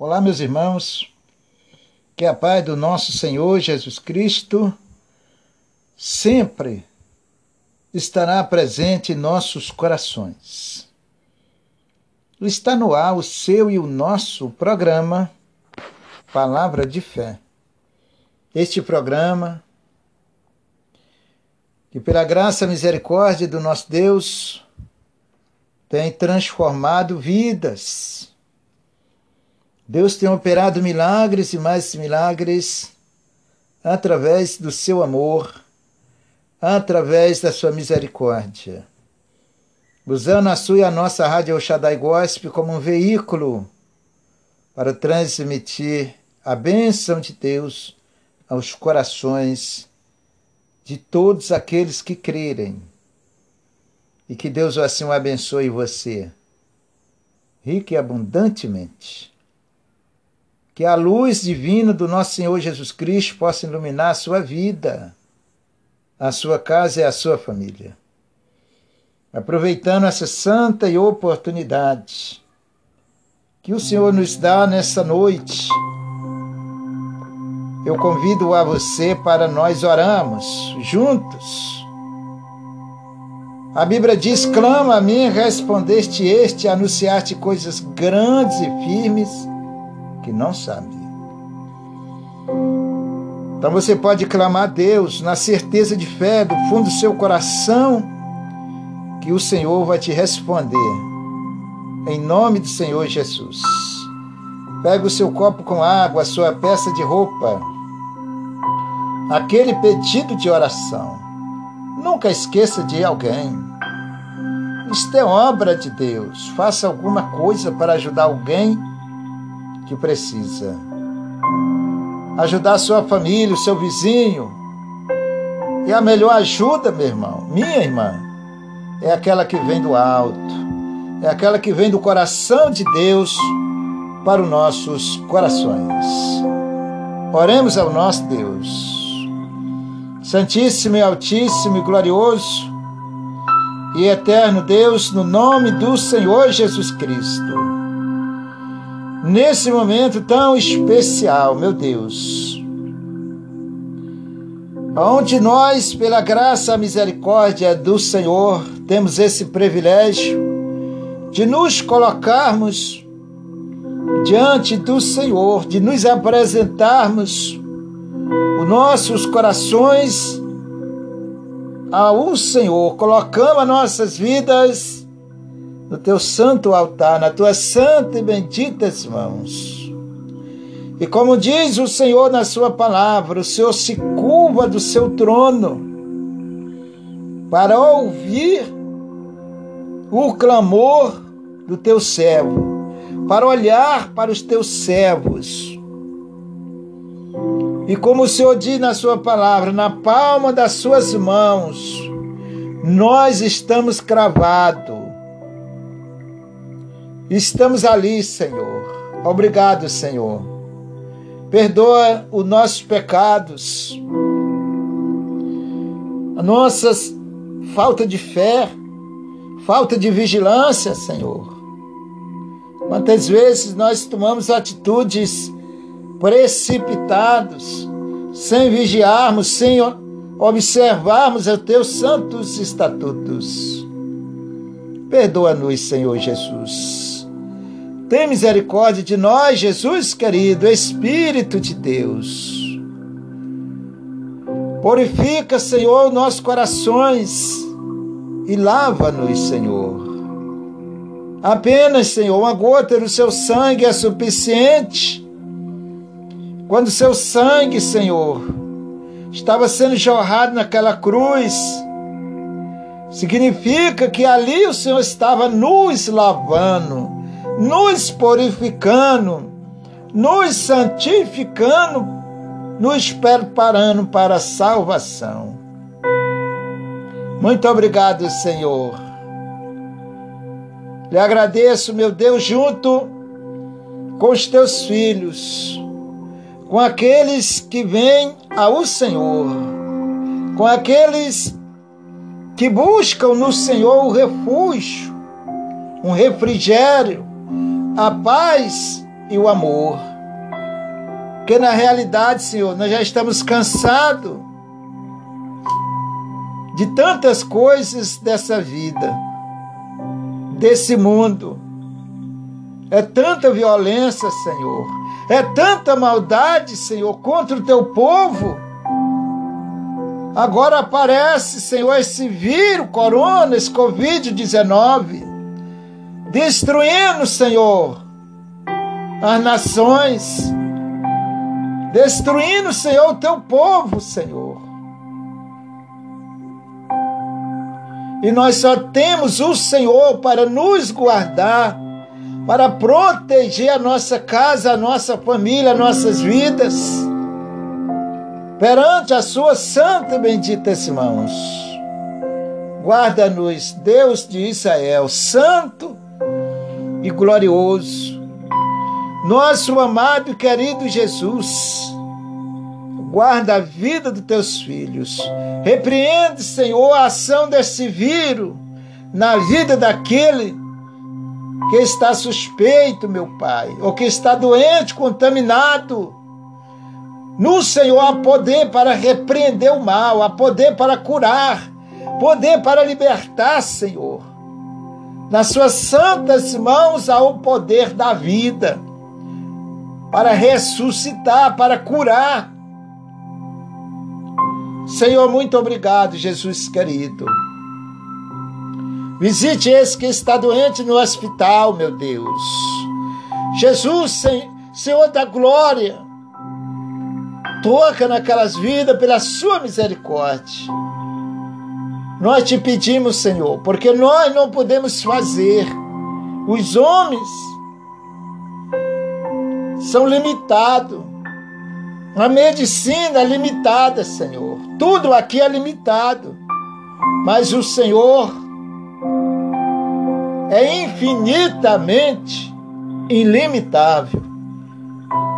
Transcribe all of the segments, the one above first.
Olá, meus irmãos. Que a paz do nosso Senhor Jesus Cristo sempre estará presente em nossos corações. Está no ar o seu e o nosso programa Palavra de Fé. Este programa, que pela graça e misericórdia do nosso Deus, tem transformado vidas. Deus tem operado milagres e mais milagres através do seu amor, através da sua misericórdia. Usando a sua e a nossa Rádio Oxadai Gospel como um veículo para transmitir a bênção de Deus aos corações de todos aqueles que crerem e que Deus assim o abençoe você, rico e abundantemente. Que a luz divina do nosso Senhor Jesus Cristo possa iluminar a sua vida, a sua casa e a sua família. Aproveitando essa santa oportunidade que o Senhor nos dá nessa noite, eu convido a você para nós orarmos juntos a Bíblia diz: clama a mim, respondeste este, anunciaste coisas grandes e firmes que não sabe. Então você pode clamar a Deus na certeza de fé do fundo do seu coração que o Senhor vai te responder. Em nome do Senhor Jesus. Pega o seu copo com água, a sua peça de roupa, aquele pedido de oração. Nunca esqueça de alguém. Isto é obra de Deus. Faça alguma coisa para ajudar alguém que precisa. Ajudar sua família, o seu vizinho. E a melhor ajuda, meu irmão, minha irmã, é aquela que vem do alto. É aquela que vem do coração de Deus para os nossos corações. Oremos ao nosso Deus. Santíssimo e Altíssimo e Glorioso, e eterno Deus, no nome do Senhor Jesus Cristo. Nesse momento tão especial, meu Deus, onde nós, pela graça e misericórdia do Senhor, temos esse privilégio de nos colocarmos diante do Senhor, de nos apresentarmos os nossos corações ao Senhor, colocamos as nossas vidas no teu santo altar, nas tuas santas e benditas mãos. E como diz o Senhor na sua palavra, o Senhor se curva do seu trono para ouvir o clamor do teu servo, para olhar para os teus servos e como o Senhor diz na Sua palavra, na palma das Suas mãos, nós estamos cravados. Estamos ali, Senhor. Obrigado, Senhor. Perdoa os nossos pecados, a nossa falta de fé, falta de vigilância, Senhor. Quantas vezes nós tomamos atitudes precipitados, sem vigiarmos, sem observarmos os teus santos estatutos. Perdoa-nos, Senhor Jesus. Tem misericórdia de nós, Jesus querido, Espírito de Deus. Purifica, Senhor, nossos corações e lava-nos, Senhor. Apenas, Senhor, uma gota do seu sangue é suficiente quando seu sangue, Senhor, estava sendo jorrado naquela cruz, significa que ali o Senhor estava nos lavando, nos purificando, nos santificando, nos preparando para a salvação. Muito obrigado, Senhor. Lhe agradeço, meu Deus, junto com os teus filhos com aqueles que vêm ao Senhor, com aqueles que buscam no Senhor o refúgio, um refrigério, a paz e o amor. Porque na realidade, Senhor, nós já estamos cansados de tantas coisas dessa vida, desse mundo. É tanta violência, Senhor. É tanta maldade, Senhor, contra o teu povo. Agora aparece, Senhor, esse vírus, corona, esse Covid-19, destruindo, Senhor, as nações, destruindo, Senhor, o teu povo, Senhor. E nós só temos o Senhor para nos guardar, para proteger a nossa casa, a nossa família, nossas vidas, perante as suas santas e benditas mãos. Guarda-nos, Deus de Israel, santo e glorioso, nosso amado e querido Jesus guarda a vida dos teus filhos. Repreende, Senhor, a ação desse vírus na vida daquele que está suspeito, meu Pai, ou que está doente, contaminado. No Senhor há poder para repreender o mal, há poder para curar, poder para libertar, Senhor. Nas suas santas mãos há o poder da vida para ressuscitar, para curar, Senhor, muito obrigado, Jesus querido. Visite esse que está doente no hospital, meu Deus. Jesus, Senhor da glória, toca naquelas vidas pela sua misericórdia. Nós te pedimos, Senhor, porque nós não podemos fazer. Os homens são limitados. A medicina é limitada, Senhor. Tudo aqui é limitado. Mas o Senhor é infinitamente ilimitável.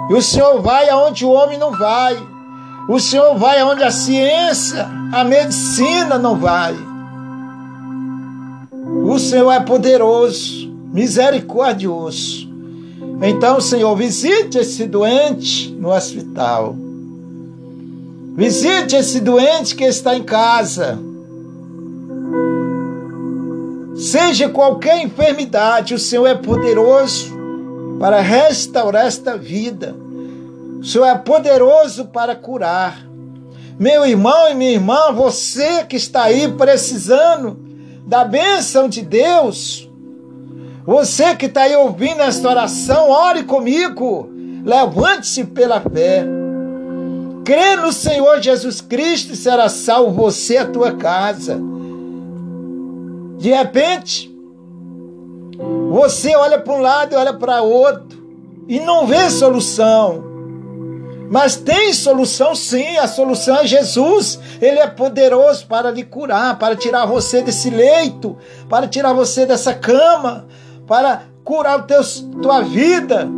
E o Senhor vai aonde o homem não vai. O Senhor vai aonde a ciência, a medicina não vai. O Senhor é poderoso, misericordioso. Então, Senhor, visite esse doente no hospital. Visite esse doente que está em casa. Seja qualquer enfermidade, o Senhor é poderoso para restaurar esta vida. O Senhor é poderoso para curar. Meu irmão e minha irmã, você que está aí precisando da bênção de Deus, você que está aí ouvindo esta oração, ore comigo. Levante-se pela fé. Crê no Senhor Jesus Cristo e será salvo você e a tua casa. De repente, você olha para um lado e olha para outro e não vê solução. Mas tem solução sim, a solução é Jesus. Ele é poderoso para lhe curar, para tirar você desse leito, para tirar você dessa cama, para curar teu, tua vida.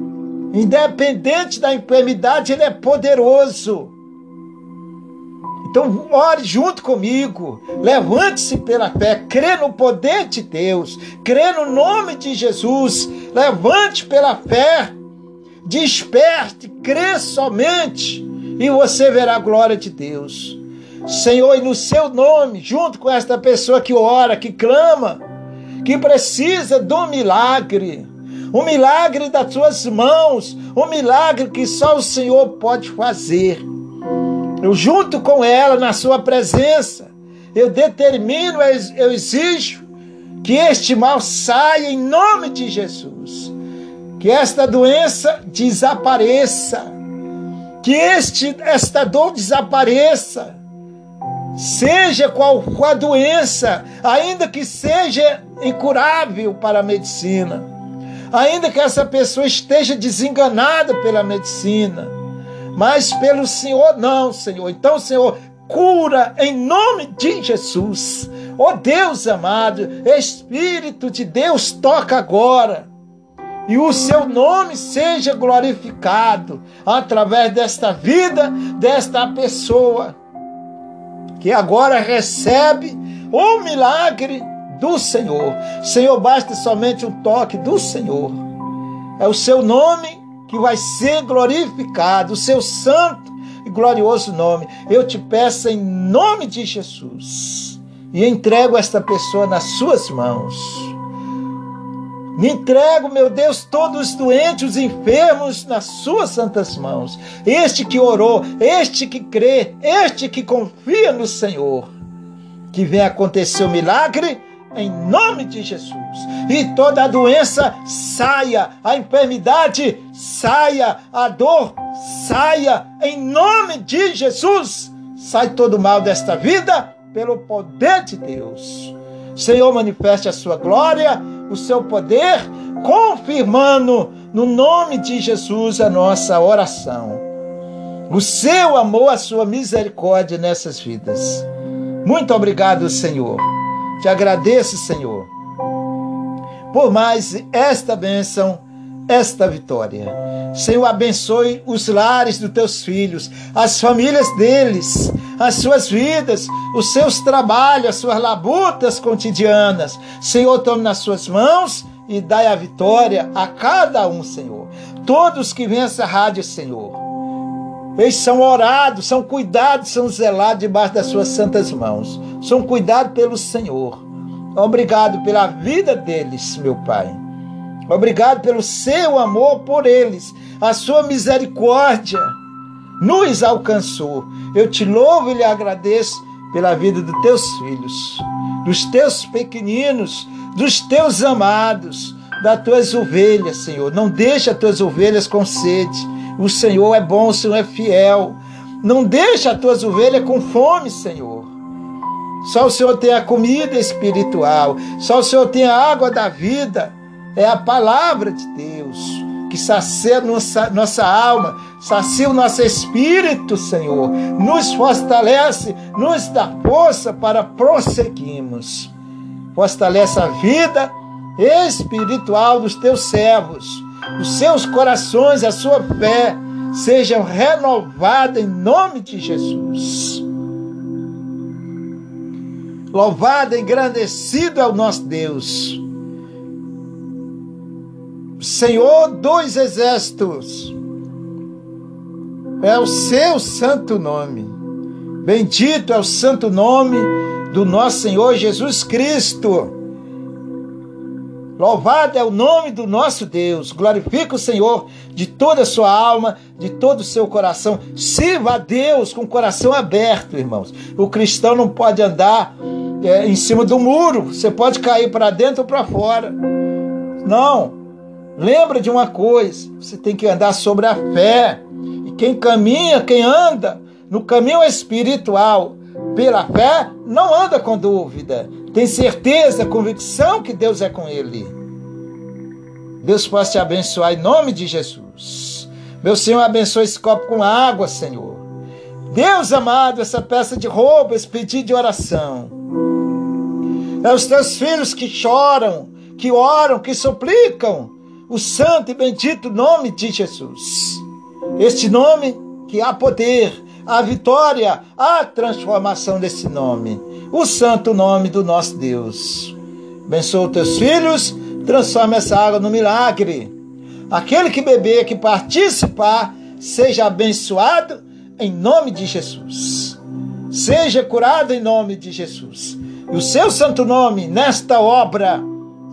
Independente da enfermidade, Ele é poderoso. Então, ore junto comigo. Levante-se pela fé. Crê no poder de Deus. Crê no nome de Jesus. Levante pela fé. Desperte. Crê somente. E você verá a glória de Deus. Senhor, e no seu nome, junto com esta pessoa que ora, que clama, que precisa do milagre. O milagre das suas mãos, o milagre que só o Senhor pode fazer. Eu junto com ela na sua presença, eu determino, eu exijo que este mal saia em nome de Jesus. Que esta doença desapareça. Que este, esta dor desapareça seja qual for a doença, ainda que seja incurável para a medicina, ainda que essa pessoa esteja desenganada pela medicina, mas pelo Senhor não, Senhor. Então, Senhor, cura em nome de Jesus. Oh Deus amado, Espírito de Deus, toca agora. E o seu nome seja glorificado através desta vida, desta pessoa que agora recebe o milagre do Senhor. Senhor, basta somente um toque do Senhor. É o seu nome que vai ser glorificado, o seu santo e glorioso nome. Eu te peço em nome de Jesus e entrego esta pessoa nas suas mãos. Me entrego, meu Deus, todos os doentes, os enfermos nas suas santas mãos. Este que orou, este que crê, este que confia no Senhor. Que venha acontecer o milagre em nome de Jesus. E toda a doença saia, a enfermidade saia, a dor saia, em nome de Jesus. Sai todo o mal desta vida pelo poder de Deus. Senhor, manifeste a sua glória, o seu poder, confirmando no nome de Jesus a nossa oração. O seu amor, a sua misericórdia nessas vidas. Muito obrigado, Senhor. Te agradeço, Senhor, por mais esta bênção, esta vitória. Senhor, abençoe os lares dos teus filhos, as famílias deles, as suas vidas, os seus trabalhos, as suas labutas cotidianas. Senhor, tome nas suas mãos e dai a vitória a cada um, Senhor. Todos que vêm essa rádio, Senhor, eles são orados, são cuidados, são zelados debaixo das suas santas mãos. São cuidados pelo Senhor. Obrigado pela vida deles, meu Pai. Obrigado pelo seu amor por eles. A sua misericórdia nos alcançou. Eu te louvo e lhe agradeço pela vida dos teus filhos, dos teus pequeninos, dos teus amados, das tuas ovelhas, Senhor. Não deixa as tuas ovelhas com sede o Senhor é bom, o Senhor é fiel. Não deixa as tuas ovelhas com fome, Senhor. Só o Senhor tem a comida espiritual. Só o Senhor tem a água da vida. É a palavra de Deus que sacia nossa, nossa alma, sacia o nosso espírito, Senhor. Nos fortalece, nos dá força para prosseguirmos. Fortalece a vida espiritual dos teus servos os seus corações, a sua fé sejam renovadas em nome de Jesus. Louvado, engrandecido é o nosso Deus. Senhor dos exércitos, é o seu santo nome. Bendito é o santo nome do nosso Senhor Jesus Cristo. Louvado é o nome do nosso Deus. Glorifica o Senhor de toda a sua alma, de todo o seu coração. Sirva a Deus com o coração aberto, irmãos. O cristão não pode andar é, em cima do muro. Você pode cair para dentro ou para fora. Não. Lembra de uma coisa: você tem que andar sobre a fé. E quem caminha, quem anda no caminho espiritual pela fé, não anda com dúvida tem certeza, convicção que Deus é com ele. Deus possa te abençoar em nome de Jesus. Meu Senhor, abençoe esse copo com água, Senhor. Deus amado, essa peça de roupa, esse pedido de oração. É os teus filhos que choram, que oram, que suplicam o santo e bendito nome de Jesus. Este nome que há poder, a vitória, a transformação desse nome o santo nome do nosso Deus. Abençoa os teus filhos, transforma essa água no milagre. Aquele que beber, que participar, seja abençoado em nome de Jesus. Seja curado em nome de Jesus. E o seu santo nome nesta obra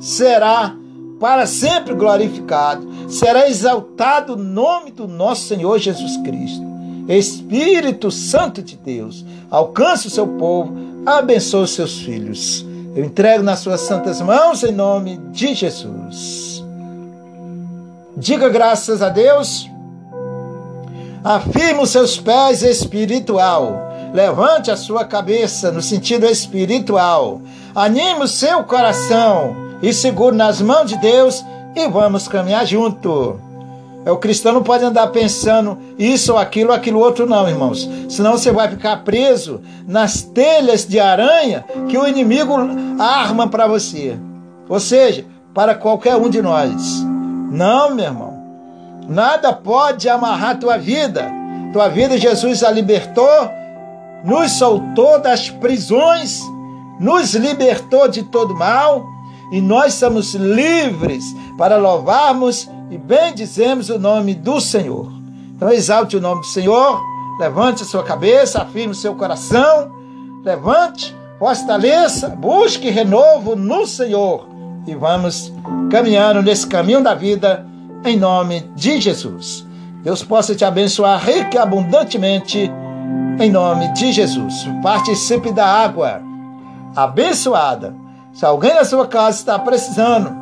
será para sempre glorificado. Será exaltado o nome do nosso Senhor Jesus Cristo. Espírito Santo de Deus, alcance o seu povo abençoe os seus filhos. Eu entrego nas suas santas mãos em nome de Jesus. Diga graças a Deus. Afirme os seus pés espiritual. Levante a sua cabeça no sentido espiritual. Anime o seu coração e segure nas mãos de Deus e vamos caminhar junto. É, o cristão não pode andar pensando isso ou aquilo, ou aquilo outro, não, irmãos. Senão você vai ficar preso nas telhas de aranha que o inimigo arma para você. Ou seja, para qualquer um de nós. Não, meu irmão. Nada pode amarrar tua vida. Tua vida, Jesus a libertou, nos soltou das prisões, nos libertou de todo mal e nós somos livres para louvarmos e bendizemos o nome do Senhor. Então exalte o nome do Senhor, levante a sua cabeça, afirme o seu coração, levante, fortaleça, busque renovo no Senhor e vamos caminhando nesse caminho da vida em nome de Jesus. Deus possa te abençoar rica e abundantemente em nome de Jesus. Participe da água abençoada. Se alguém na sua casa está precisando,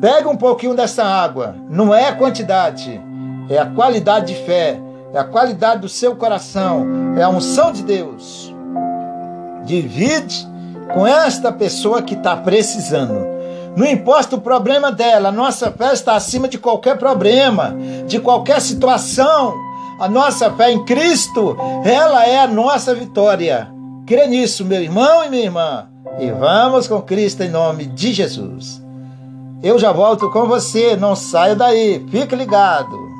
pega um pouquinho dessa água. Não é a quantidade, é a qualidade de fé, é a qualidade do seu coração, é a unção de Deus. Divide com esta pessoa que está precisando. Não importa o problema dela, a nossa fé está acima de qualquer problema, de qualquer situação. A nossa fé em Cristo, ela é a nossa vitória. Crê nisso, meu irmão e minha irmã. E vamos com Cristo em nome de Jesus. Eu já volto com você, não saia daí, fique ligado.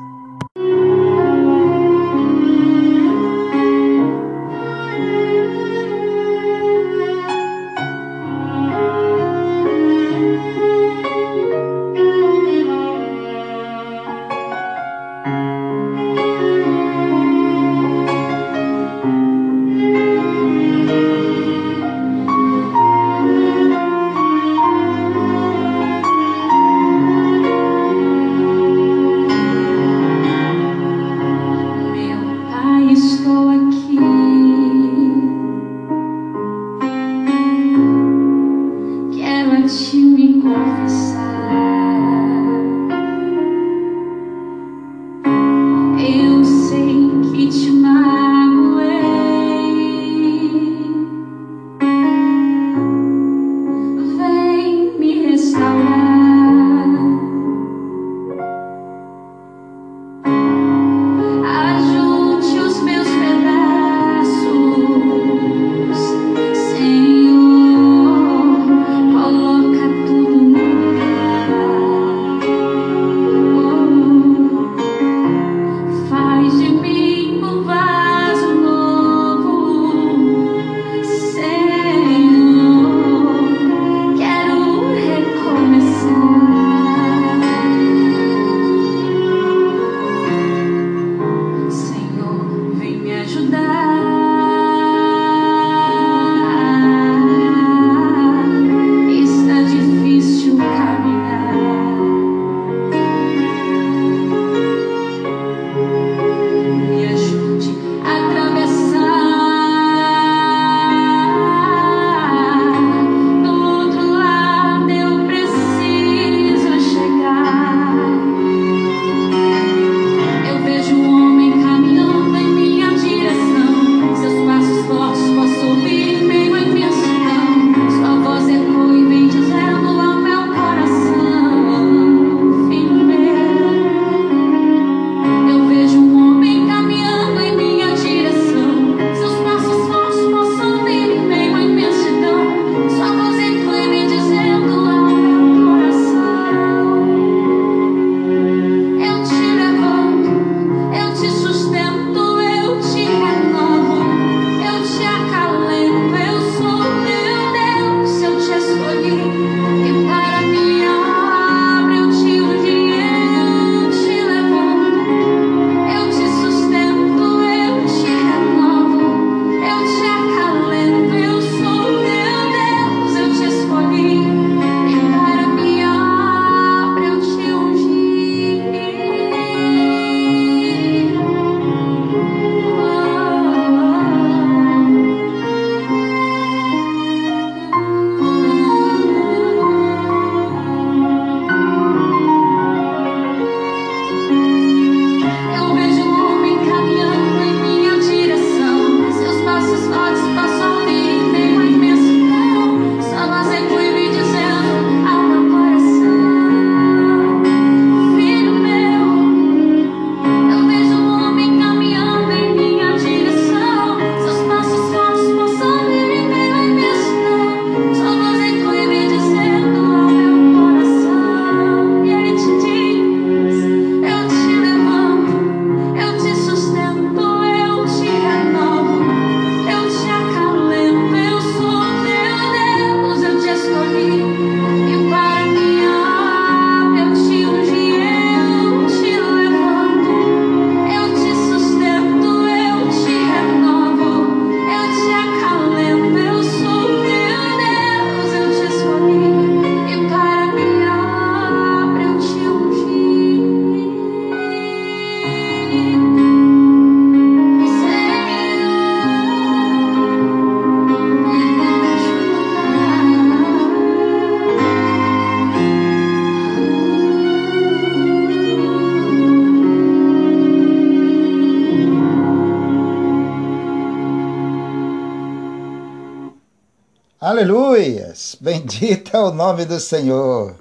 Aleluias! Bendito é o nome do Senhor.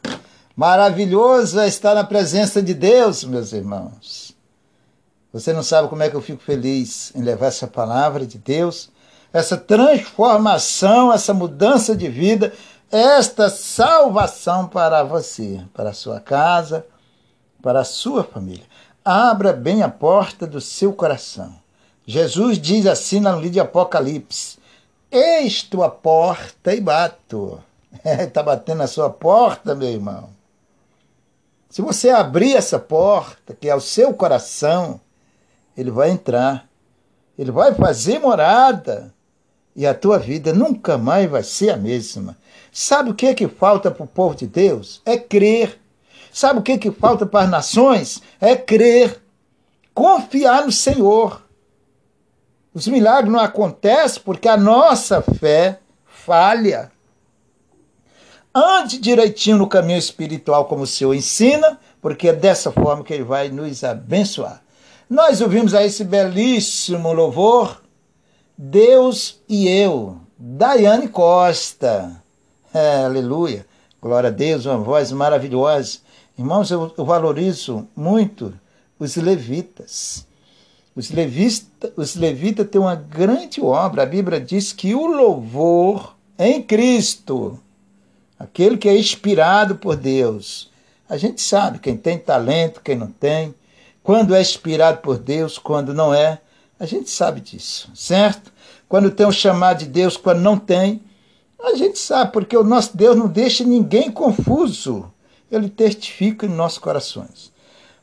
Maravilhoso é estar na presença de Deus, meus irmãos. Você não sabe como é que eu fico feliz em levar essa palavra de Deus, essa transformação, essa mudança de vida, esta salvação para você, para a sua casa, para a sua família. Abra bem a porta do seu coração. Jesus diz assim no livro de Apocalipse: Eis a porta e bato. Está batendo na sua porta, meu irmão. Se você abrir essa porta, que é o seu coração, ele vai entrar. Ele vai fazer morada. E a tua vida nunca mais vai ser a mesma. Sabe o que é que falta para o povo de Deus? É crer. Sabe o que é que falta para as nações? É crer. Confiar no Senhor. Os milagres não acontecem porque a nossa fé falha. Ande direitinho no caminho espiritual como o Senhor ensina, porque é dessa forma que Ele vai nos abençoar. Nós ouvimos aí esse belíssimo louvor, Deus e Eu, Daiane Costa. É, aleluia. Glória a Deus, uma voz maravilhosa. Irmãos, eu, eu valorizo muito os levitas. Os, levita, os levitas têm uma grande obra. A Bíblia diz que o louvor em Cristo, aquele que é inspirado por Deus, a gente sabe quem tem talento, quem não tem, quando é inspirado por Deus, quando não é, a gente sabe disso, certo? Quando tem um chamado de Deus, quando não tem, a gente sabe, porque o nosso Deus não deixa ninguém confuso. Ele testifica em nossos corações.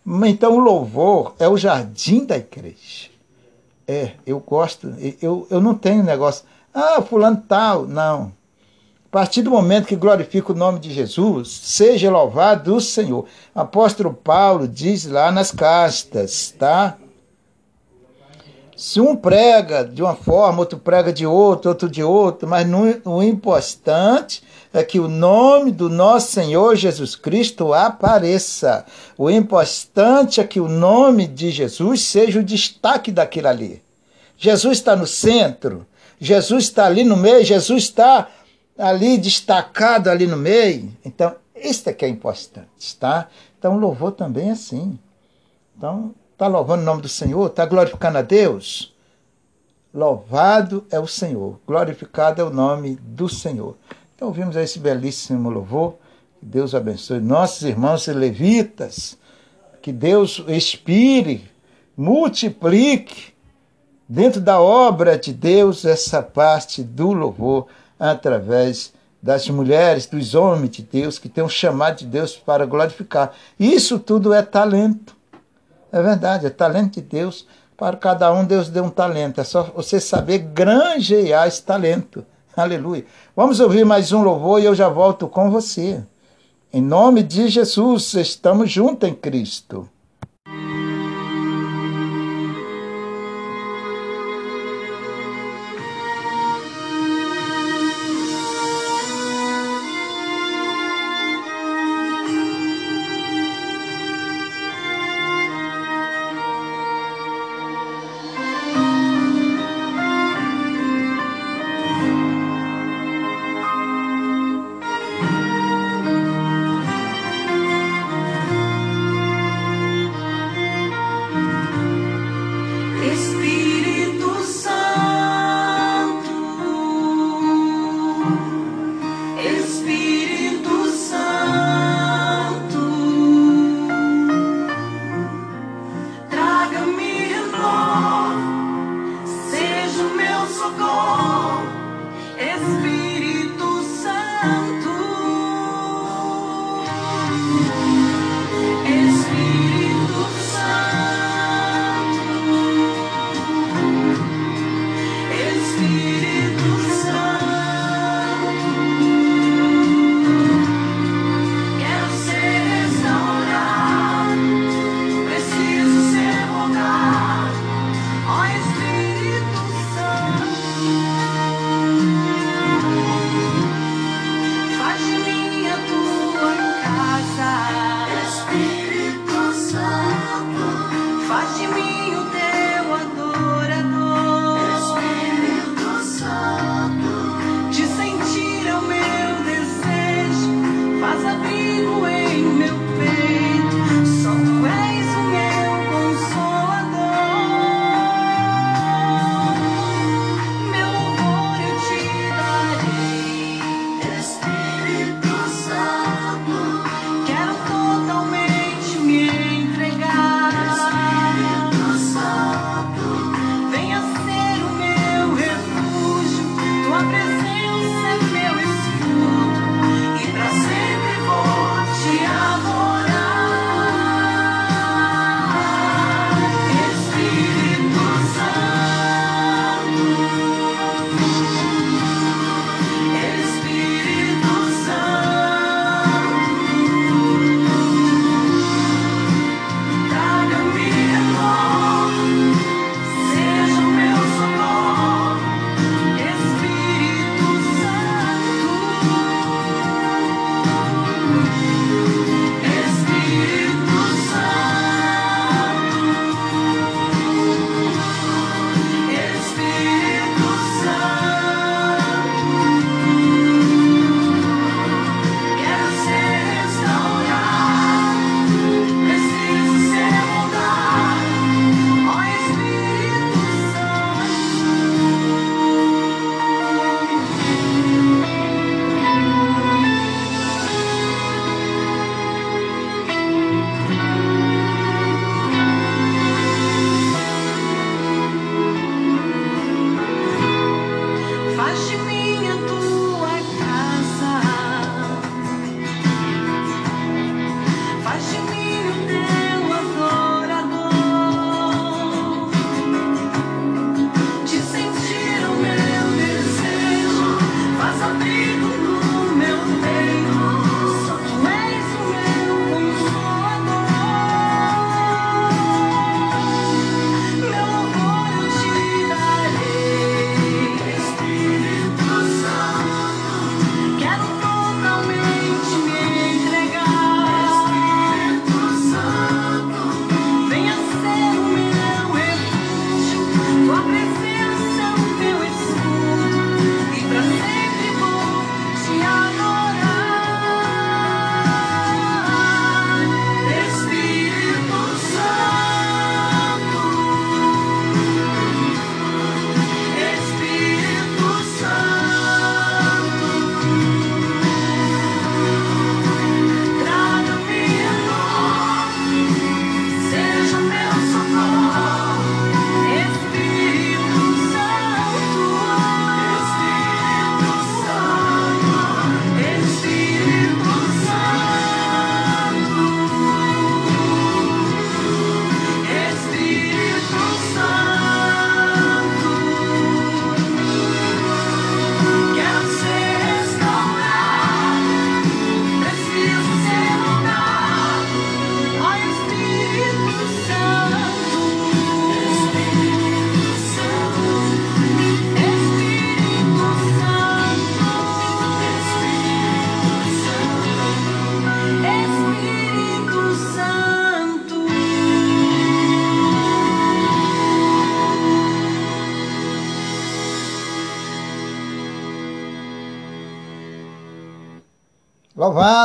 Então o louvor é o jardim da igreja. É, eu gosto, eu, eu não tenho negócio, ah, fulano tal, não. A partir do momento que glorifica o nome de Jesus, seja louvado o Senhor. Apóstolo Paulo diz lá nas castas, tá? Se um prega de uma forma, outro prega de outro, outro de outro, mas no, o importante é que o nome do nosso Senhor Jesus Cristo apareça. O importante é que o nome de Jesus seja o destaque daquilo ali. Jesus está no centro, Jesus está ali no meio, Jesus está ali destacado ali no meio. Então, isso é que é importante, tá? Então, louvor também é assim. Então, Está louvando o nome do Senhor? Está glorificando a Deus? Louvado é o Senhor, glorificado é o nome do Senhor. Então ouvimos esse belíssimo louvor. Que Deus abençoe nossos irmãos levitas. Que Deus expire, multiplique dentro da obra de Deus essa parte do louvor através das mulheres, dos homens de Deus que têm um chamado de Deus para glorificar. Isso tudo é talento. É verdade, é talento de Deus. Para cada um, Deus deu um talento. É só você saber granjear esse talento. Aleluia. Vamos ouvir mais um louvor e eu já volto com você. Em nome de Jesus, estamos juntos em Cristo.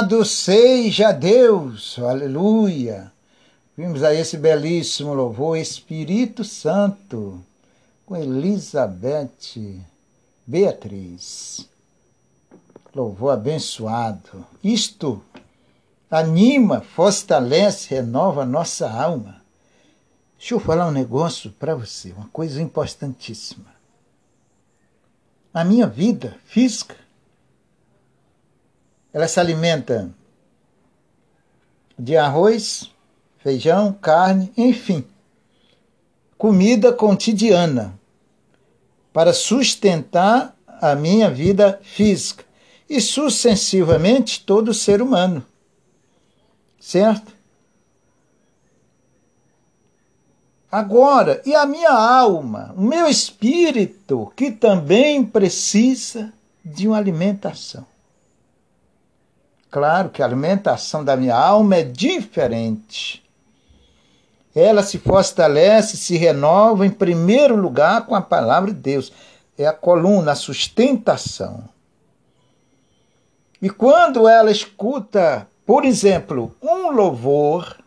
Louvado seja Deus, aleluia. Vimos aí esse belíssimo louvor, Espírito Santo, com Elizabeth Beatriz. Louvor abençoado. Isto anima, fortalece, renova nossa alma. Deixa eu falar um negócio para você, uma coisa importantíssima. A minha vida física ela se alimenta de arroz, feijão, carne, enfim, comida cotidiana para sustentar a minha vida física e sucessivamente todo ser humano. Certo? Agora, e a minha alma, o meu espírito, que também precisa de uma alimentação. Claro que a alimentação da minha alma é diferente. Ela se fortalece, se renova, em primeiro lugar, com a palavra de Deus. É a coluna, a sustentação. E quando ela escuta, por exemplo, um louvor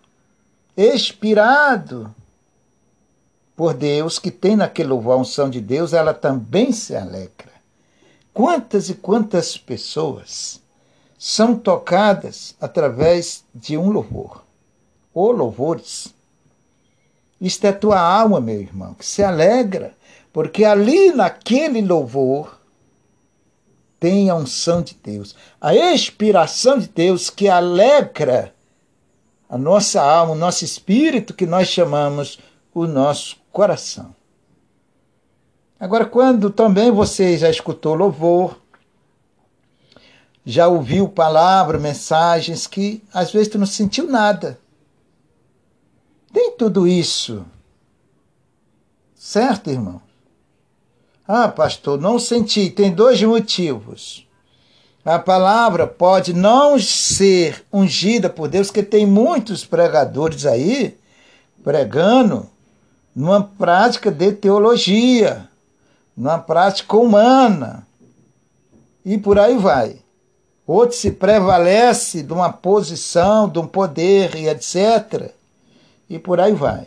inspirado por Deus, que tem naquele louvor a unção de Deus, ela também se alegra. Quantas e quantas pessoas são tocadas através de um louvor, ou louvores. Isto é tua alma, meu irmão, que se alegra, porque ali naquele louvor tem a unção de Deus, a inspiração de Deus que alegra a nossa alma, o nosso espírito, que nós chamamos o nosso coração. Agora, quando também você já escutou louvor, já ouviu palavras, mensagens que às vezes tu não sentiu nada. Tem tudo isso. Certo, irmão? Ah, pastor, não senti. Tem dois motivos. A palavra pode não ser ungida por Deus, porque tem muitos pregadores aí pregando numa prática de teologia, numa prática humana. E por aí vai outro se prevalece de uma posição, de um poder e etc. E por aí vai.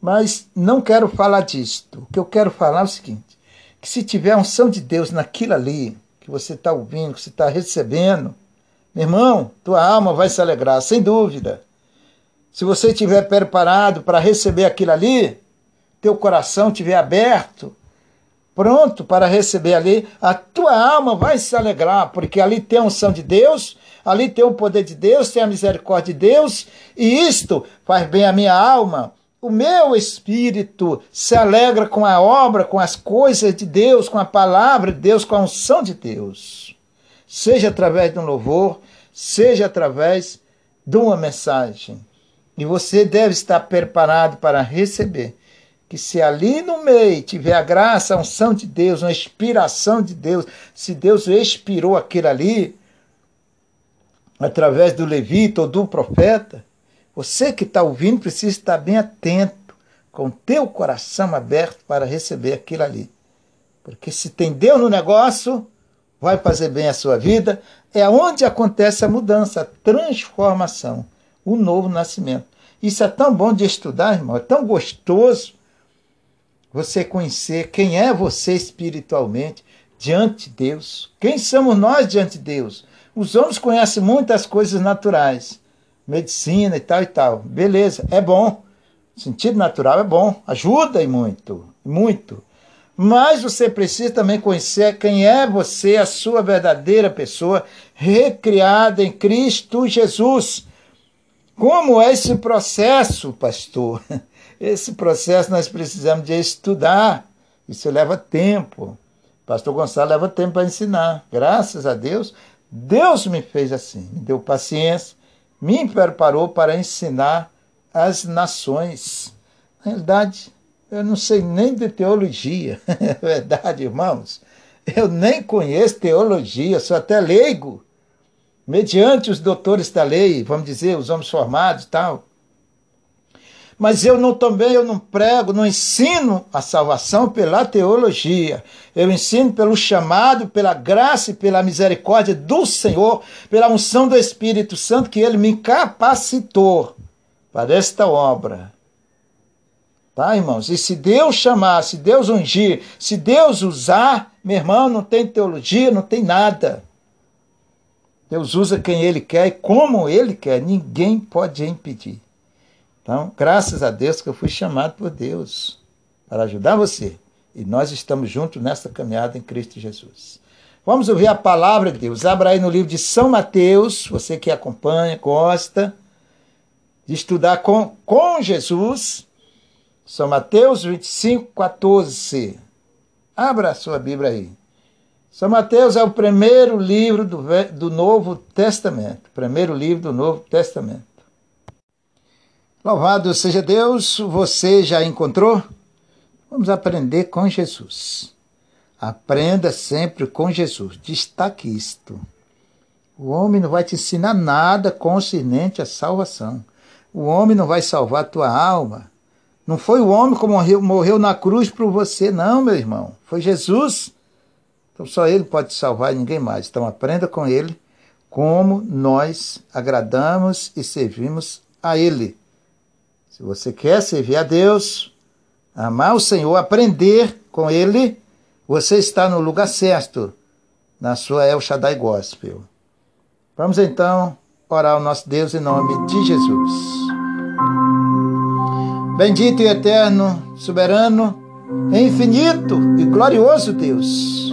Mas não quero falar disto. O que eu quero falar é o seguinte: que se tiver unção de Deus naquilo ali, que você está ouvindo, que você está recebendo, meu irmão, tua alma vai se alegrar, sem dúvida. Se você estiver preparado para receber aquilo ali, teu coração estiver aberto, pronto para receber ali, a tua alma vai se alegrar, porque ali tem a unção de Deus, ali tem o poder de Deus, tem a misericórdia de Deus, e isto faz bem a minha alma. O meu espírito se alegra com a obra, com as coisas de Deus, com a palavra de Deus, com a unção de Deus. Seja através de um louvor, seja através de uma mensagem. E você deve estar preparado para receber que se ali no meio tiver a graça, a unção de Deus, uma inspiração de Deus, se Deus expirou aquilo ali, através do levita ou do profeta, você que está ouvindo precisa estar bem atento, com o teu coração aberto para receber aquilo ali. Porque se tem Deus no negócio, vai fazer bem a sua vida, é onde acontece a mudança, a transformação, o novo nascimento. Isso é tão bom de estudar, irmão, é tão gostoso você conhecer quem é você espiritualmente diante de Deus. Quem somos nós diante de Deus? Os homens conhecem muitas coisas naturais, medicina e tal e tal. Beleza, é bom. sentido natural é bom, ajuda e muito, muito. Mas você precisa também conhecer quem é você, a sua verdadeira pessoa, recriada em Cristo Jesus. Como é esse processo, pastor? Esse processo nós precisamos de estudar. Isso leva tempo. Pastor Gonçalo leva tempo para ensinar. Graças a Deus, Deus me fez assim, me deu paciência, me preparou para ensinar as nações. Na realidade, eu não sei nem de teologia. É verdade, irmãos. Eu nem conheço teologia, sou até leigo. Mediante os doutores da lei, vamos dizer, os homens formados e tal. Mas eu não também eu não prego, não ensino a salvação pela teologia. Eu ensino pelo chamado, pela graça e pela misericórdia do Senhor, pela unção do Espírito Santo que ele me capacitou para esta obra. Tá, irmãos? E se Deus chamar, se Deus ungir, se Deus usar, meu irmão, não tem teologia, não tem nada. Deus usa quem Ele quer e como Ele quer. Ninguém pode impedir. Então, graças a Deus que eu fui chamado por Deus para ajudar você. E nós estamos juntos nessa caminhada em Cristo Jesus. Vamos ouvir a palavra de Deus. Abra aí no livro de São Mateus, você que acompanha, gosta de estudar com, com Jesus. São Mateus 25, 14. Abra a sua Bíblia aí. São Mateus é o primeiro livro do, do Novo Testamento. Primeiro livro do Novo Testamento. Louvado seja Deus, você já encontrou? Vamos aprender com Jesus. Aprenda sempre com Jesus. Destaque isto. O homem não vai te ensinar nada concernente à salvação. O homem não vai salvar tua alma. Não foi o homem que morreu, morreu na cruz por você, não, meu irmão. Foi Jesus. Então só ele pode te salvar e ninguém mais. Então aprenda com ele como nós agradamos e servimos a ele. Se você quer servir a Deus, amar o Senhor, aprender com Ele, você está no lugar certo, na sua El Shaddai Gospel. Vamos então orar ao nosso Deus em nome de Jesus. Bendito e eterno, soberano, infinito e glorioso Deus,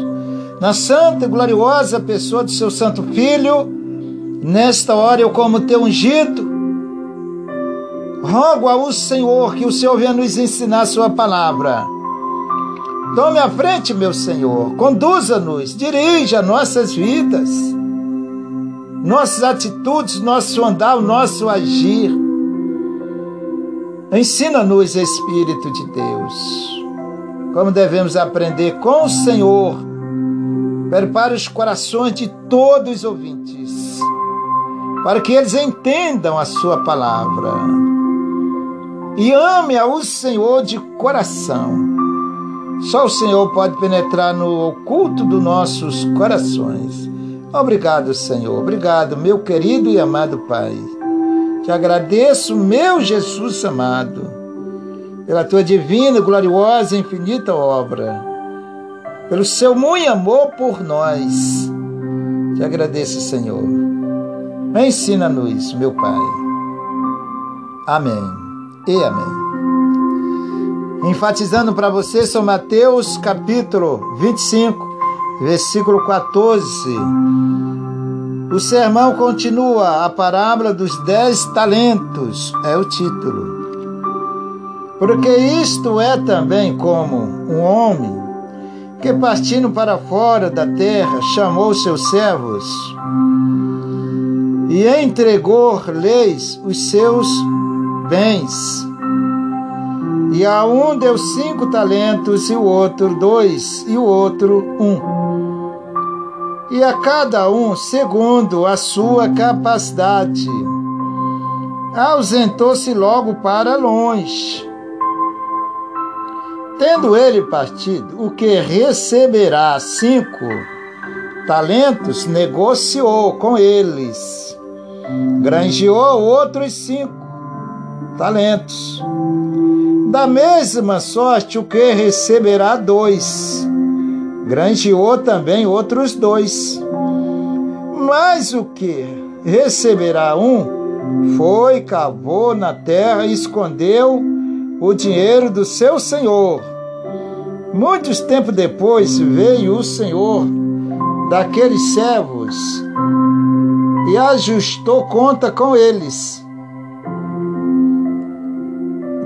na santa e gloriosa pessoa do seu Santo Filho, nesta hora eu, como teu ungido, Rogo ao Senhor que o Senhor venha nos ensinar a sua palavra. Tome a frente, meu Senhor, conduza-nos, dirija nossas vidas, nossas atitudes, nosso andar, o nosso agir. Ensina-nos, Espírito de Deus, como devemos aprender com o Senhor. Prepare os corações de todos os ouvintes, para que eles entendam a sua palavra e ame ao Senhor de coração. Só o Senhor pode penetrar no oculto dos nossos corações. Obrigado, Senhor. Obrigado, meu querido e amado Pai. Te agradeço, meu Jesus amado, pela tua divina, gloriosa e infinita obra, pelo seu muito amor por nós. Te agradeço, Senhor. Ensina-nos, meu Pai. Amém e amém. Enfatizando para você, São Mateus capítulo 25, versículo 14. O sermão continua, a parábola dos dez talentos, é o título. Porque isto é também como um homem que, partindo para fora da terra, chamou seus servos e entregou-lhes os seus bens. E a um deu cinco talentos, e o outro dois, e o outro um. E a cada um segundo a sua capacidade. Ausentou-se logo para longe. Tendo ele partido, o que receberá cinco talentos, negociou com eles, granjeou outros cinco talentos. Da mesma sorte, o que receberá dois, granjeou também outros dois. Mas o que receberá um, foi, cavou na terra e escondeu o dinheiro do seu senhor. Muitos tempos depois veio o senhor daqueles servos e ajustou conta com eles.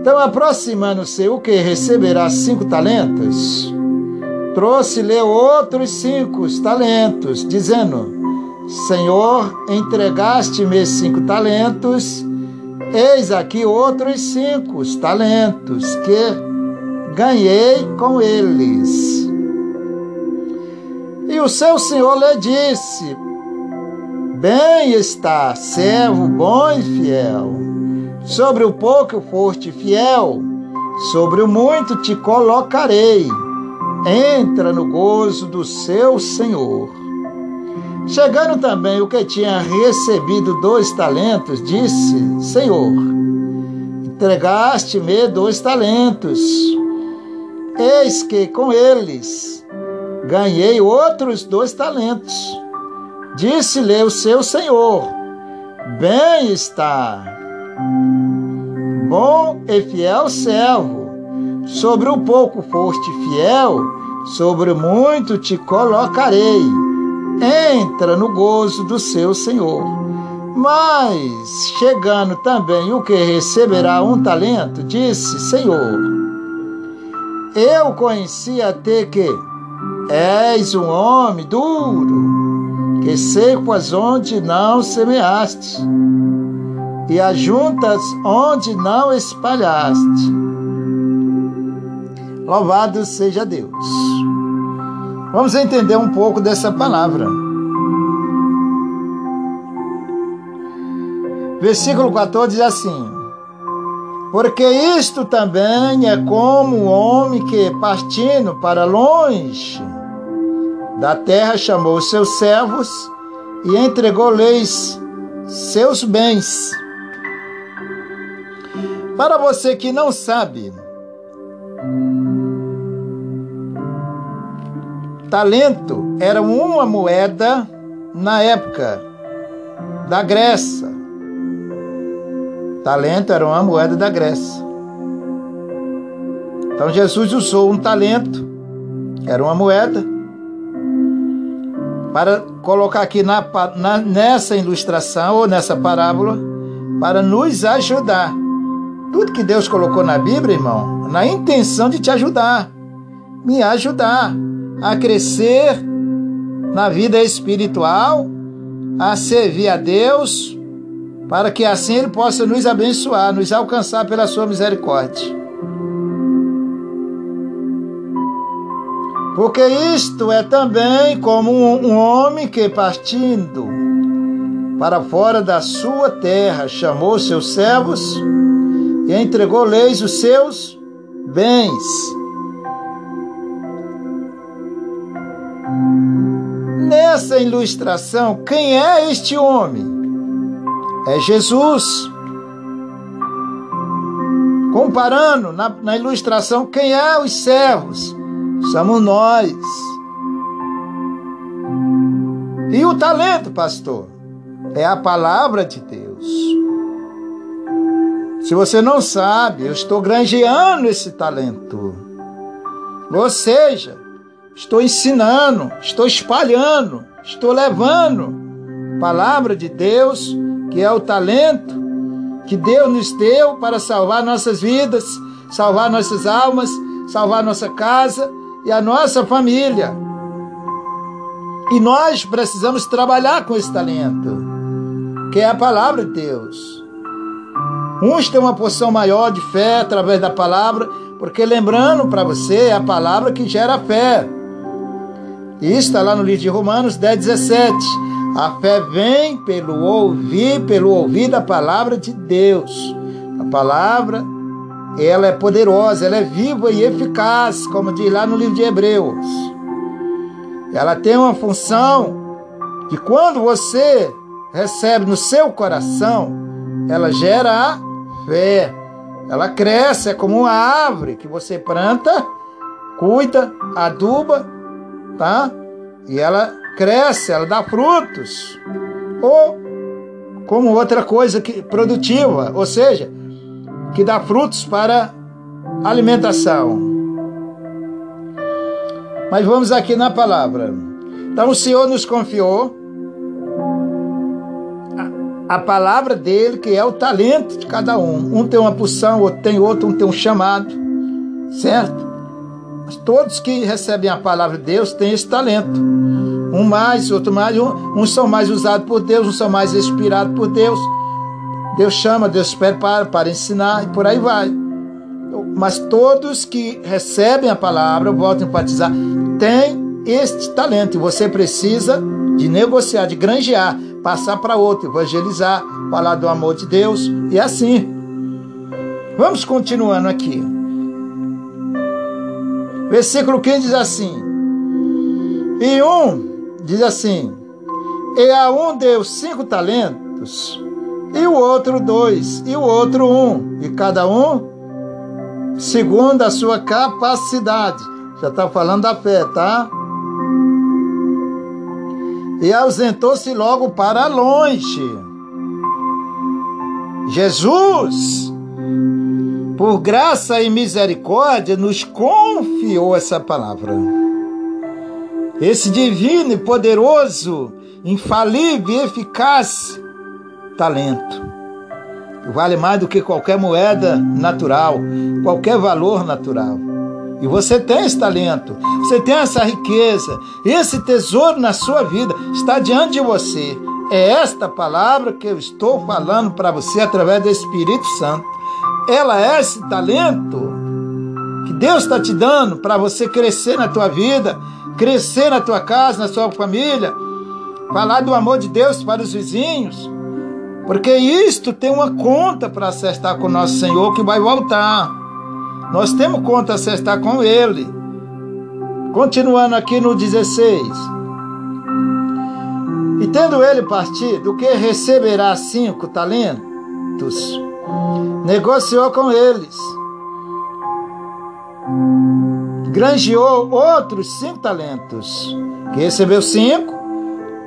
Então, aproximando-se o que? Receberá cinco talentos, trouxe-lhe outros cinco talentos, dizendo: Senhor, entregaste-me cinco talentos, eis aqui outros cinco talentos que ganhei com eles. E o seu senhor lhe disse: Bem está, servo bom e fiel Sobre o pouco foste fiel, sobre o muito te colocarei. Entra no gozo do seu Senhor. Chegando também o que tinha recebido dois talentos, disse: Senhor, entregaste-me dois talentos. Eis que com eles ganhei outros dois talentos. Disse-lhe o seu senhor: Bem está, bom e fiel servo. Sobre o pouco foste fiel, sobre muito te colocarei. Entra no gozo do seu senhor. Mas, chegando também o que receberá um talento, disse: Senhor, eu conheci até que és um homem duro que secas onde não semeaste, e ajuntas onde não espalhaste. Louvado seja Deus. Vamos entender um pouco dessa palavra. Versículo 14 diz assim: Porque isto também é como um homem que, partindo para longe, da terra chamou seus servos e entregou-lhes seus bens. Para você que não sabe, talento era uma moeda na época da Grécia. Talento era uma moeda da Grécia. Então Jesus usou um talento, era uma moeda, para colocar aqui na, na, nessa ilustração ou nessa parábola, para nos ajudar. Tudo que Deus colocou na Bíblia, irmão, na intenção de te ajudar, me ajudar a crescer na vida espiritual, a servir a Deus, para que assim Ele possa nos abençoar, nos alcançar pela Sua misericórdia. Porque isto é também como um homem que, partindo para fora da sua terra, chamou seus servos e entregou-lhes os seus bens. Nessa ilustração, quem é este homem? É Jesus. Comparando na, na ilustração, quem é os servos? somos nós. E o talento, pastor, é a palavra de Deus. Se você não sabe, eu estou granjeando esse talento. Ou seja, estou ensinando, estou espalhando, estou levando a palavra de Deus, que é o talento que Deus nos deu para salvar nossas vidas, salvar nossas almas, salvar nossa casa e a nossa família. E nós precisamos trabalhar com esse talento, que é a palavra de Deus. Uns têm uma porção maior de fé através da palavra, porque lembrando para você, é a palavra que gera fé. Isso está lá no livro de Romanos 10, 17. A fé vem pelo ouvir, pelo ouvir da palavra de Deus. A palavra ela é poderosa, ela é viva e eficaz, como diz lá no livro de Hebreus. Ela tem uma função que quando você recebe no seu coração, ela gera a fé. Ela cresce, é como uma árvore que você planta, cuida, aduba, tá? E ela cresce, ela dá frutos. Ou como outra coisa que produtiva, ou seja, que dá frutos para alimentação. Mas vamos aqui na palavra. Então o Senhor nos confiou a, palavra dele, que é o talento de cada um. Um tem uma porção, outro tem outro, um tem um chamado, certo? Mas todos que recebem a palavra de Deus têm esse talento. Um mais, outro mais, um, uns são mais usados por Deus, uns são mais inspirados por Deus Deus chama, Deus prepara para ensinar e por aí vai. Mas todos que recebem a palavra, voltam a enfatizar, têm este talento. Você precisa de negociar, de granjear, passar para outro, evangelizar, falar do amor de Deus e assim. Vamos continuando aqui. Versículo 15 diz assim: E um, diz assim: E a um deu cinco talentos, e o outro dois, e o outro um, e cada um segundo a sua capacidade. Já está falando da fé, tá? E ausentou-se logo para longe. Jesus, por graça e misericórdia, nos confiou essa palavra. Esse divino e poderoso, infalível e eficaz talento. Vale mais do que qualquer moeda natural, qualquer valor natural. E você tem esse talento, você tem essa riqueza, esse tesouro na sua vida está diante de você. É esta palavra que eu estou falando para você através do Espírito Santo. Ela é esse talento que Deus está te dando para você crescer na tua vida, crescer na tua casa, na sua família, falar do amor de Deus para os vizinhos, porque isto tem uma conta para acertar com o nosso Senhor que vai voltar. Nós temos conta a acertar com Ele. Continuando aqui no 16. E tendo ele partido, o que receberá cinco talentos? Negociou com eles. Granjeou outros cinco talentos. Que recebeu cinco,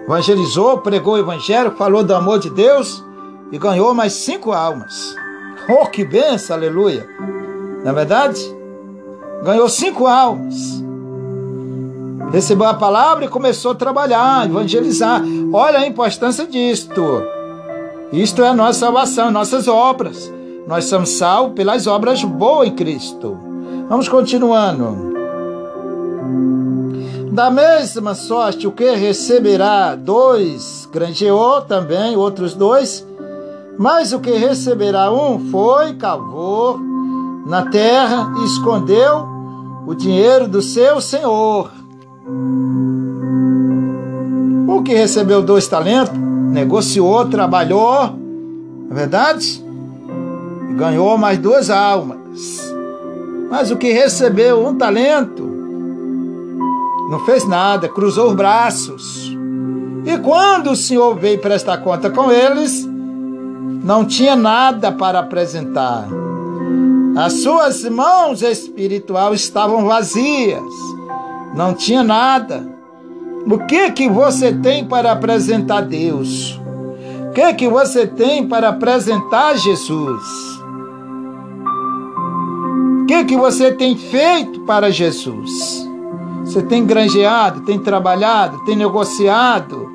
evangelizou, pregou o evangelho, falou do amor de Deus e ganhou mais cinco almas. Oh, que benção, aleluia! Na é verdade, ganhou cinco almas recebeu a palavra e começou a trabalhar, evangelizar. Olha a importância disto. Isto é a nossa salvação, nossas obras. Nós somos salvos pelas obras boas em Cristo. Vamos continuando. Da mesma sorte, o que receberá dois, granjeou também outros dois, mas o que receberá um foi, cavou na terra e escondeu o dinheiro do seu senhor. O que recebeu dois talentos, negociou, trabalhou, não é verdade? E ganhou mais duas almas. Mas o que recebeu um talento, não fez nada, cruzou os braços. E quando o Senhor veio prestar conta com eles, não tinha nada para apresentar. As suas mãos espirituais estavam vazias não tinha nada. O que que você tem para apresentar a Deus? O que que você tem para apresentar a Jesus? O que que você tem feito para Jesus? Você tem granjeado, tem trabalhado, tem negociado,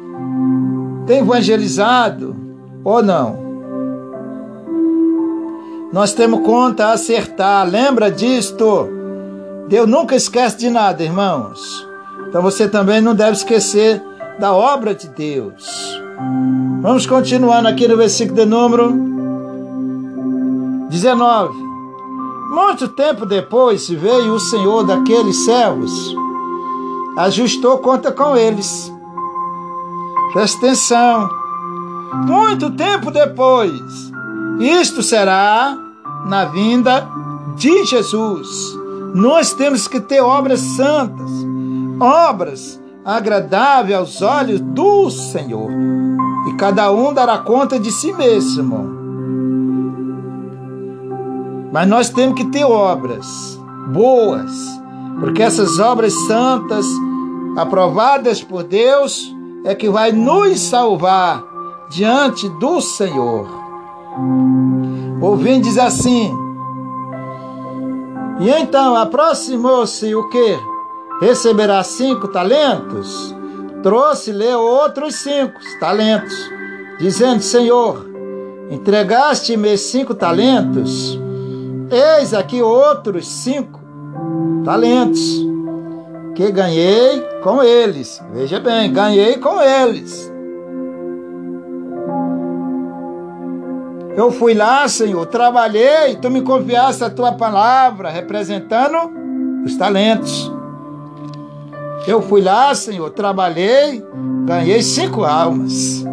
tem evangelizado ou não? Nós temos conta a acertar, lembra disto? Deus nunca esquece de nada, irmãos. Então você também não deve esquecer da obra de Deus. Vamos continuando aqui no versículo de número 19. Muito tempo depois veio o Senhor daqueles servos, ajustou conta com eles. Presta atenção. Muito tempo depois, isto será na vinda de Jesus. Nós temos que ter obras santas, obras agradáveis aos olhos do Senhor. E cada um dará conta de si mesmo. Mas nós temos que ter obras boas, porque essas obras santas, aprovadas por Deus, é que vai nos salvar diante do Senhor. Ouvindo diz assim: e então aproximou-se o que? Receberá cinco talentos? Trouxe-lhe outros cinco talentos, dizendo: Senhor, entregaste-me cinco talentos, eis aqui outros cinco talentos que ganhei com eles. Veja bem, ganhei com eles. Eu fui lá, Senhor, trabalhei, tu me confiaste a tua palavra, representando os talentos. Eu fui lá, Senhor, trabalhei, ganhei cinco almas.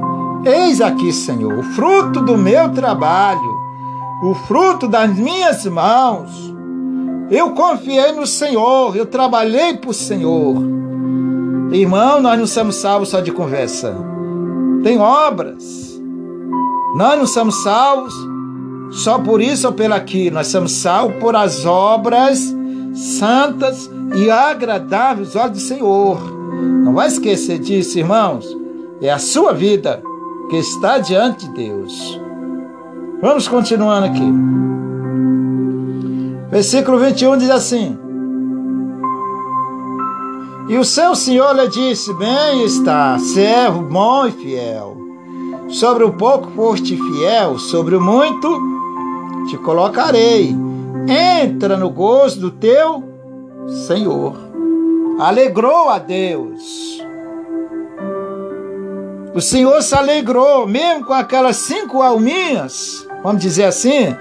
Eis aqui, Senhor, o fruto do meu trabalho. o fruto das minhas mãos. Eu confiei no Senhor, eu trabalhei para o Senhor. Irmão, nós não somos salvos só de conversa. Tem obras. Nós não somos salvos só por isso ou pelo aquilo. Nós somos salvos por as obras santas e agradáveis aos olhos do Senhor. Não vai esquecer disso, irmãos. É a sua vida que está diante de Deus. Vamos continuando aqui. Versículo 21 diz assim: E o seu senhor lhe disse: Bem está, servo bom e fiel. Sobre o pouco foste fiel, sobre o muito te colocarei. Entra no gozo do teu Senhor. Alegrou a Deus. O Senhor se alegrou, mesmo com aquelas cinco alminhas, vamos dizer assim,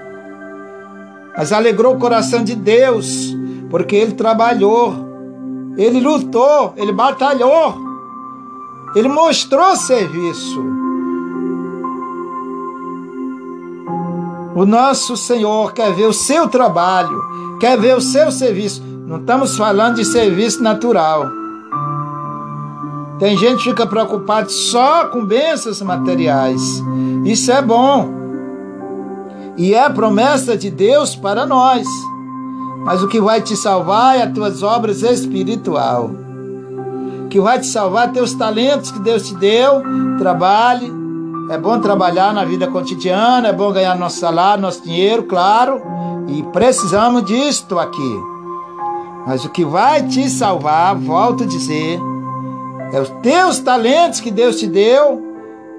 mas alegrou o coração de Deus, porque ele trabalhou, ele lutou, ele batalhou, ele mostrou serviço. O nosso Senhor quer ver o seu trabalho, quer ver o seu serviço. Não estamos falando de serviço natural. Tem gente que fica preocupado só com bênçãos materiais. Isso é bom. E é a promessa de Deus para nós. Mas o que vai te salvar é as tuas obras espiritual. O que vai te salvar é teus talentos que Deus te deu. Trabalhe. É bom trabalhar na vida cotidiana, é bom ganhar nosso salário, nosso dinheiro, claro. E precisamos disto aqui. Mas o que vai te salvar, volto a dizer, é os teus talentos que Deus te deu.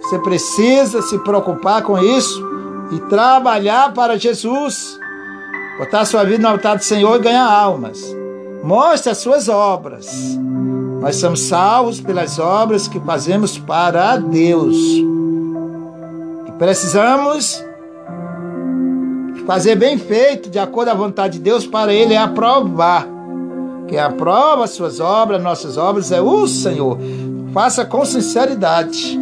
Você precisa se preocupar com isso e trabalhar para Jesus. Botar sua vida no altar do Senhor e ganhar almas. Mostre as suas obras. Nós somos salvos pelas obras que fazemos para Deus. Precisamos fazer bem feito, de acordo à vontade de Deus, para Ele aprovar. Quem aprova as suas obras, nossas obras, é o Senhor. Faça com sinceridade.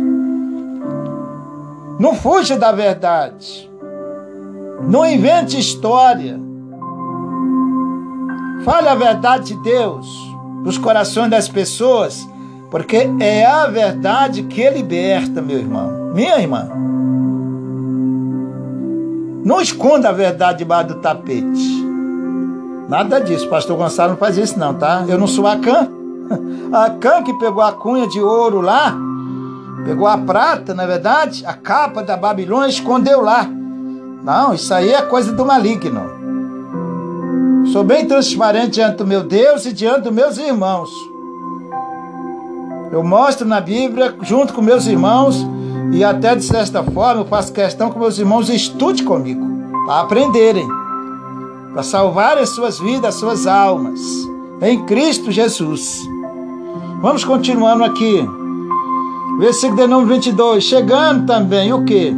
Não fuja da verdade. Não invente história. Fale a verdade de Deus nos corações das pessoas, porque é a verdade que liberta, meu irmão, minha irmã. Não esconda a verdade debaixo do tapete. Nada disso, pastor Gonçalo não faz isso não, tá? Eu não sou a Cã. A Cã que pegou a cunha de ouro lá, pegou a prata, na é verdade, a capa da Babilônia escondeu lá. Não, isso aí é coisa do maligno. Sou bem transparente diante do meu Deus e diante dos meus irmãos. Eu mostro na Bíblia, junto com meus irmãos, e até de certa forma eu faço questão que meus irmãos estudem comigo, para aprenderem para salvar as suas vidas, as suas almas, em Cristo Jesus. Vamos continuando aqui. Versículo de número 22. Chegando também o que?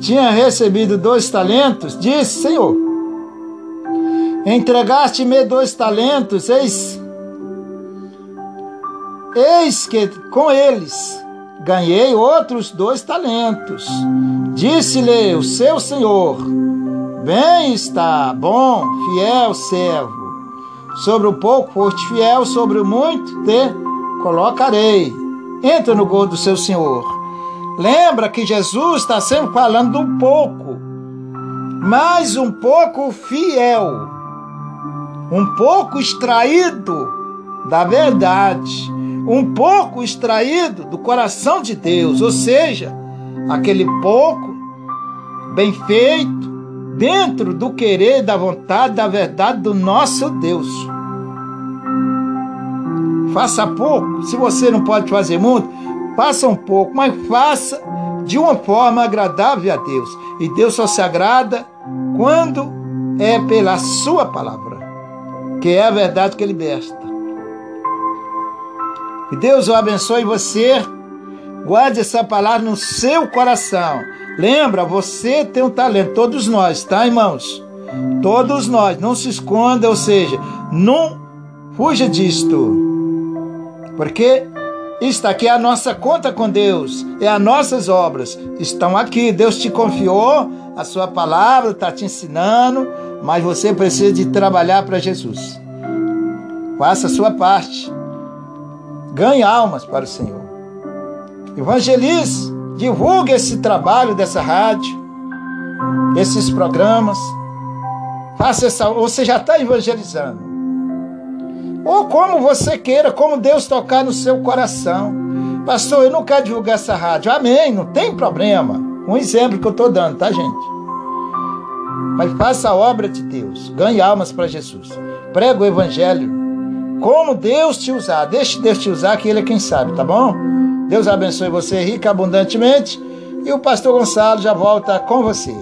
Tinha recebido dois talentos, disse: Senhor, entregaste-me dois talentos, eis, eis que com eles ganhei outros dois talentos. Disse-lhe o seu senhor: Bem está, bom, fiel servo. Sobre o pouco foste fiel, sobre o muito te colocarei. Entra no gol do seu Senhor. Lembra que Jesus está sempre falando do pouco, mas um pouco fiel, um pouco extraído da verdade, um pouco extraído do coração de Deus, ou seja, aquele pouco bem feito, dentro do querer, da vontade, da verdade do nosso Deus. Faça pouco, se você não pode fazer muito, faça um pouco, mas faça de uma forma agradável a Deus. E Deus só se agrada quando é pela sua palavra, que é a verdade que liberta. Que Deus o abençoe você. Guarde essa palavra no seu coração Lembra, você tem um talento, todos nós, tá, irmãos? Todos nós, não se esconda, ou seja, não fuja disto. Porque Está aqui a nossa conta com Deus, é as nossas obras. Estão aqui, Deus te confiou, a sua palavra está te ensinando, mas você precisa de trabalhar para Jesus. Faça a sua parte. Ganhe almas para o Senhor. Evangelize, divulgue esse trabalho dessa rádio, esses programas. Faça essa, você já está evangelizando. Ou como você queira, como Deus tocar no seu coração. Pastor, eu não quero divulgar essa rádio. Amém, não tem problema. Um exemplo que eu estou dando, tá, gente? Mas faça a obra de Deus. Ganhe almas para Jesus. Prega o evangelho. Como Deus te usar. Deixe Deus te usar, que Ele é quem sabe, tá bom? Deus abençoe você rica abundantemente. E o pastor Gonçalo já volta com você.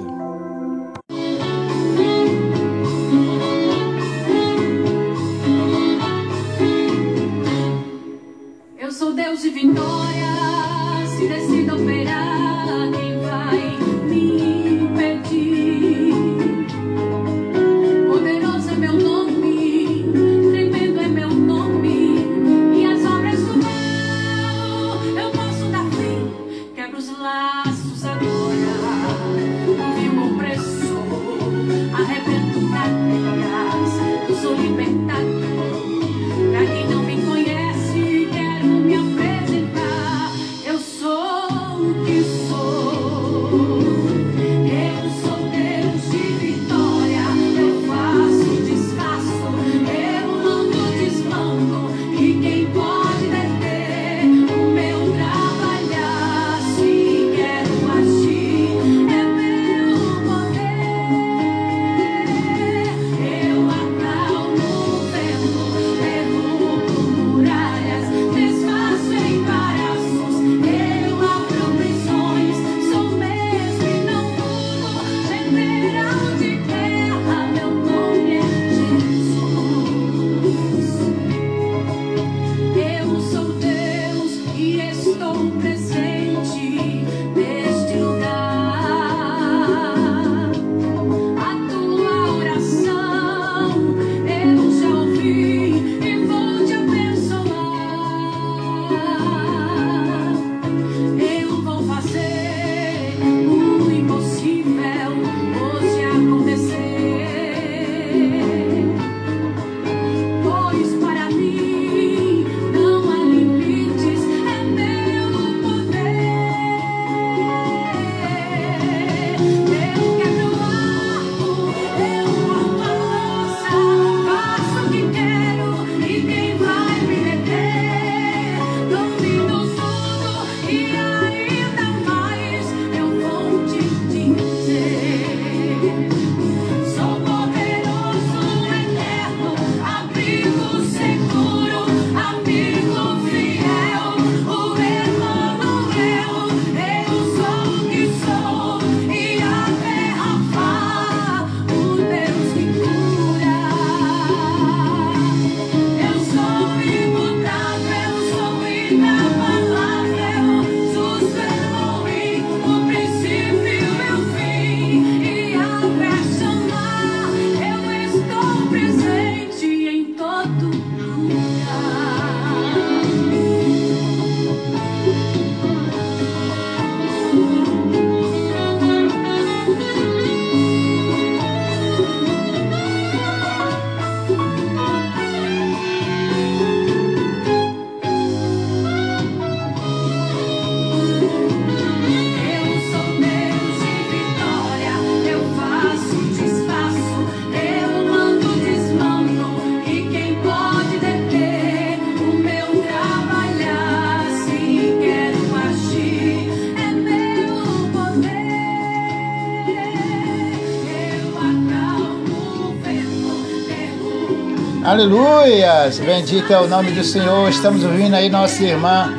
Aleluias! Bendito é o nome do Senhor. Estamos ouvindo aí nossa irmã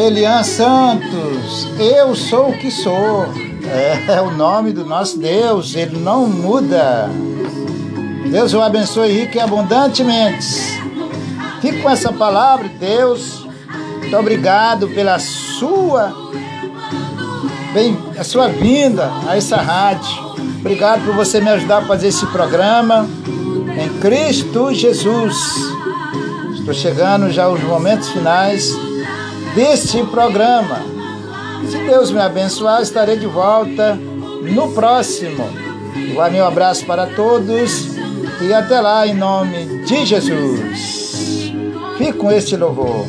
Elian Santos. Eu sou o que sou. É, o nome do nosso Deus, ele não muda. Deus o abençoe rico e abundantemente. Fique com essa palavra, Deus. Muito obrigado pela sua bem, a sua vinda a essa rádio. Obrigado por você me ajudar a fazer esse programa Cristo Jesus. Estou chegando já aos momentos finais deste programa. Se Deus me abençoar, estarei de volta no próximo. Igual meu abraço para todos e até lá em nome de Jesus. Fique com este louvor.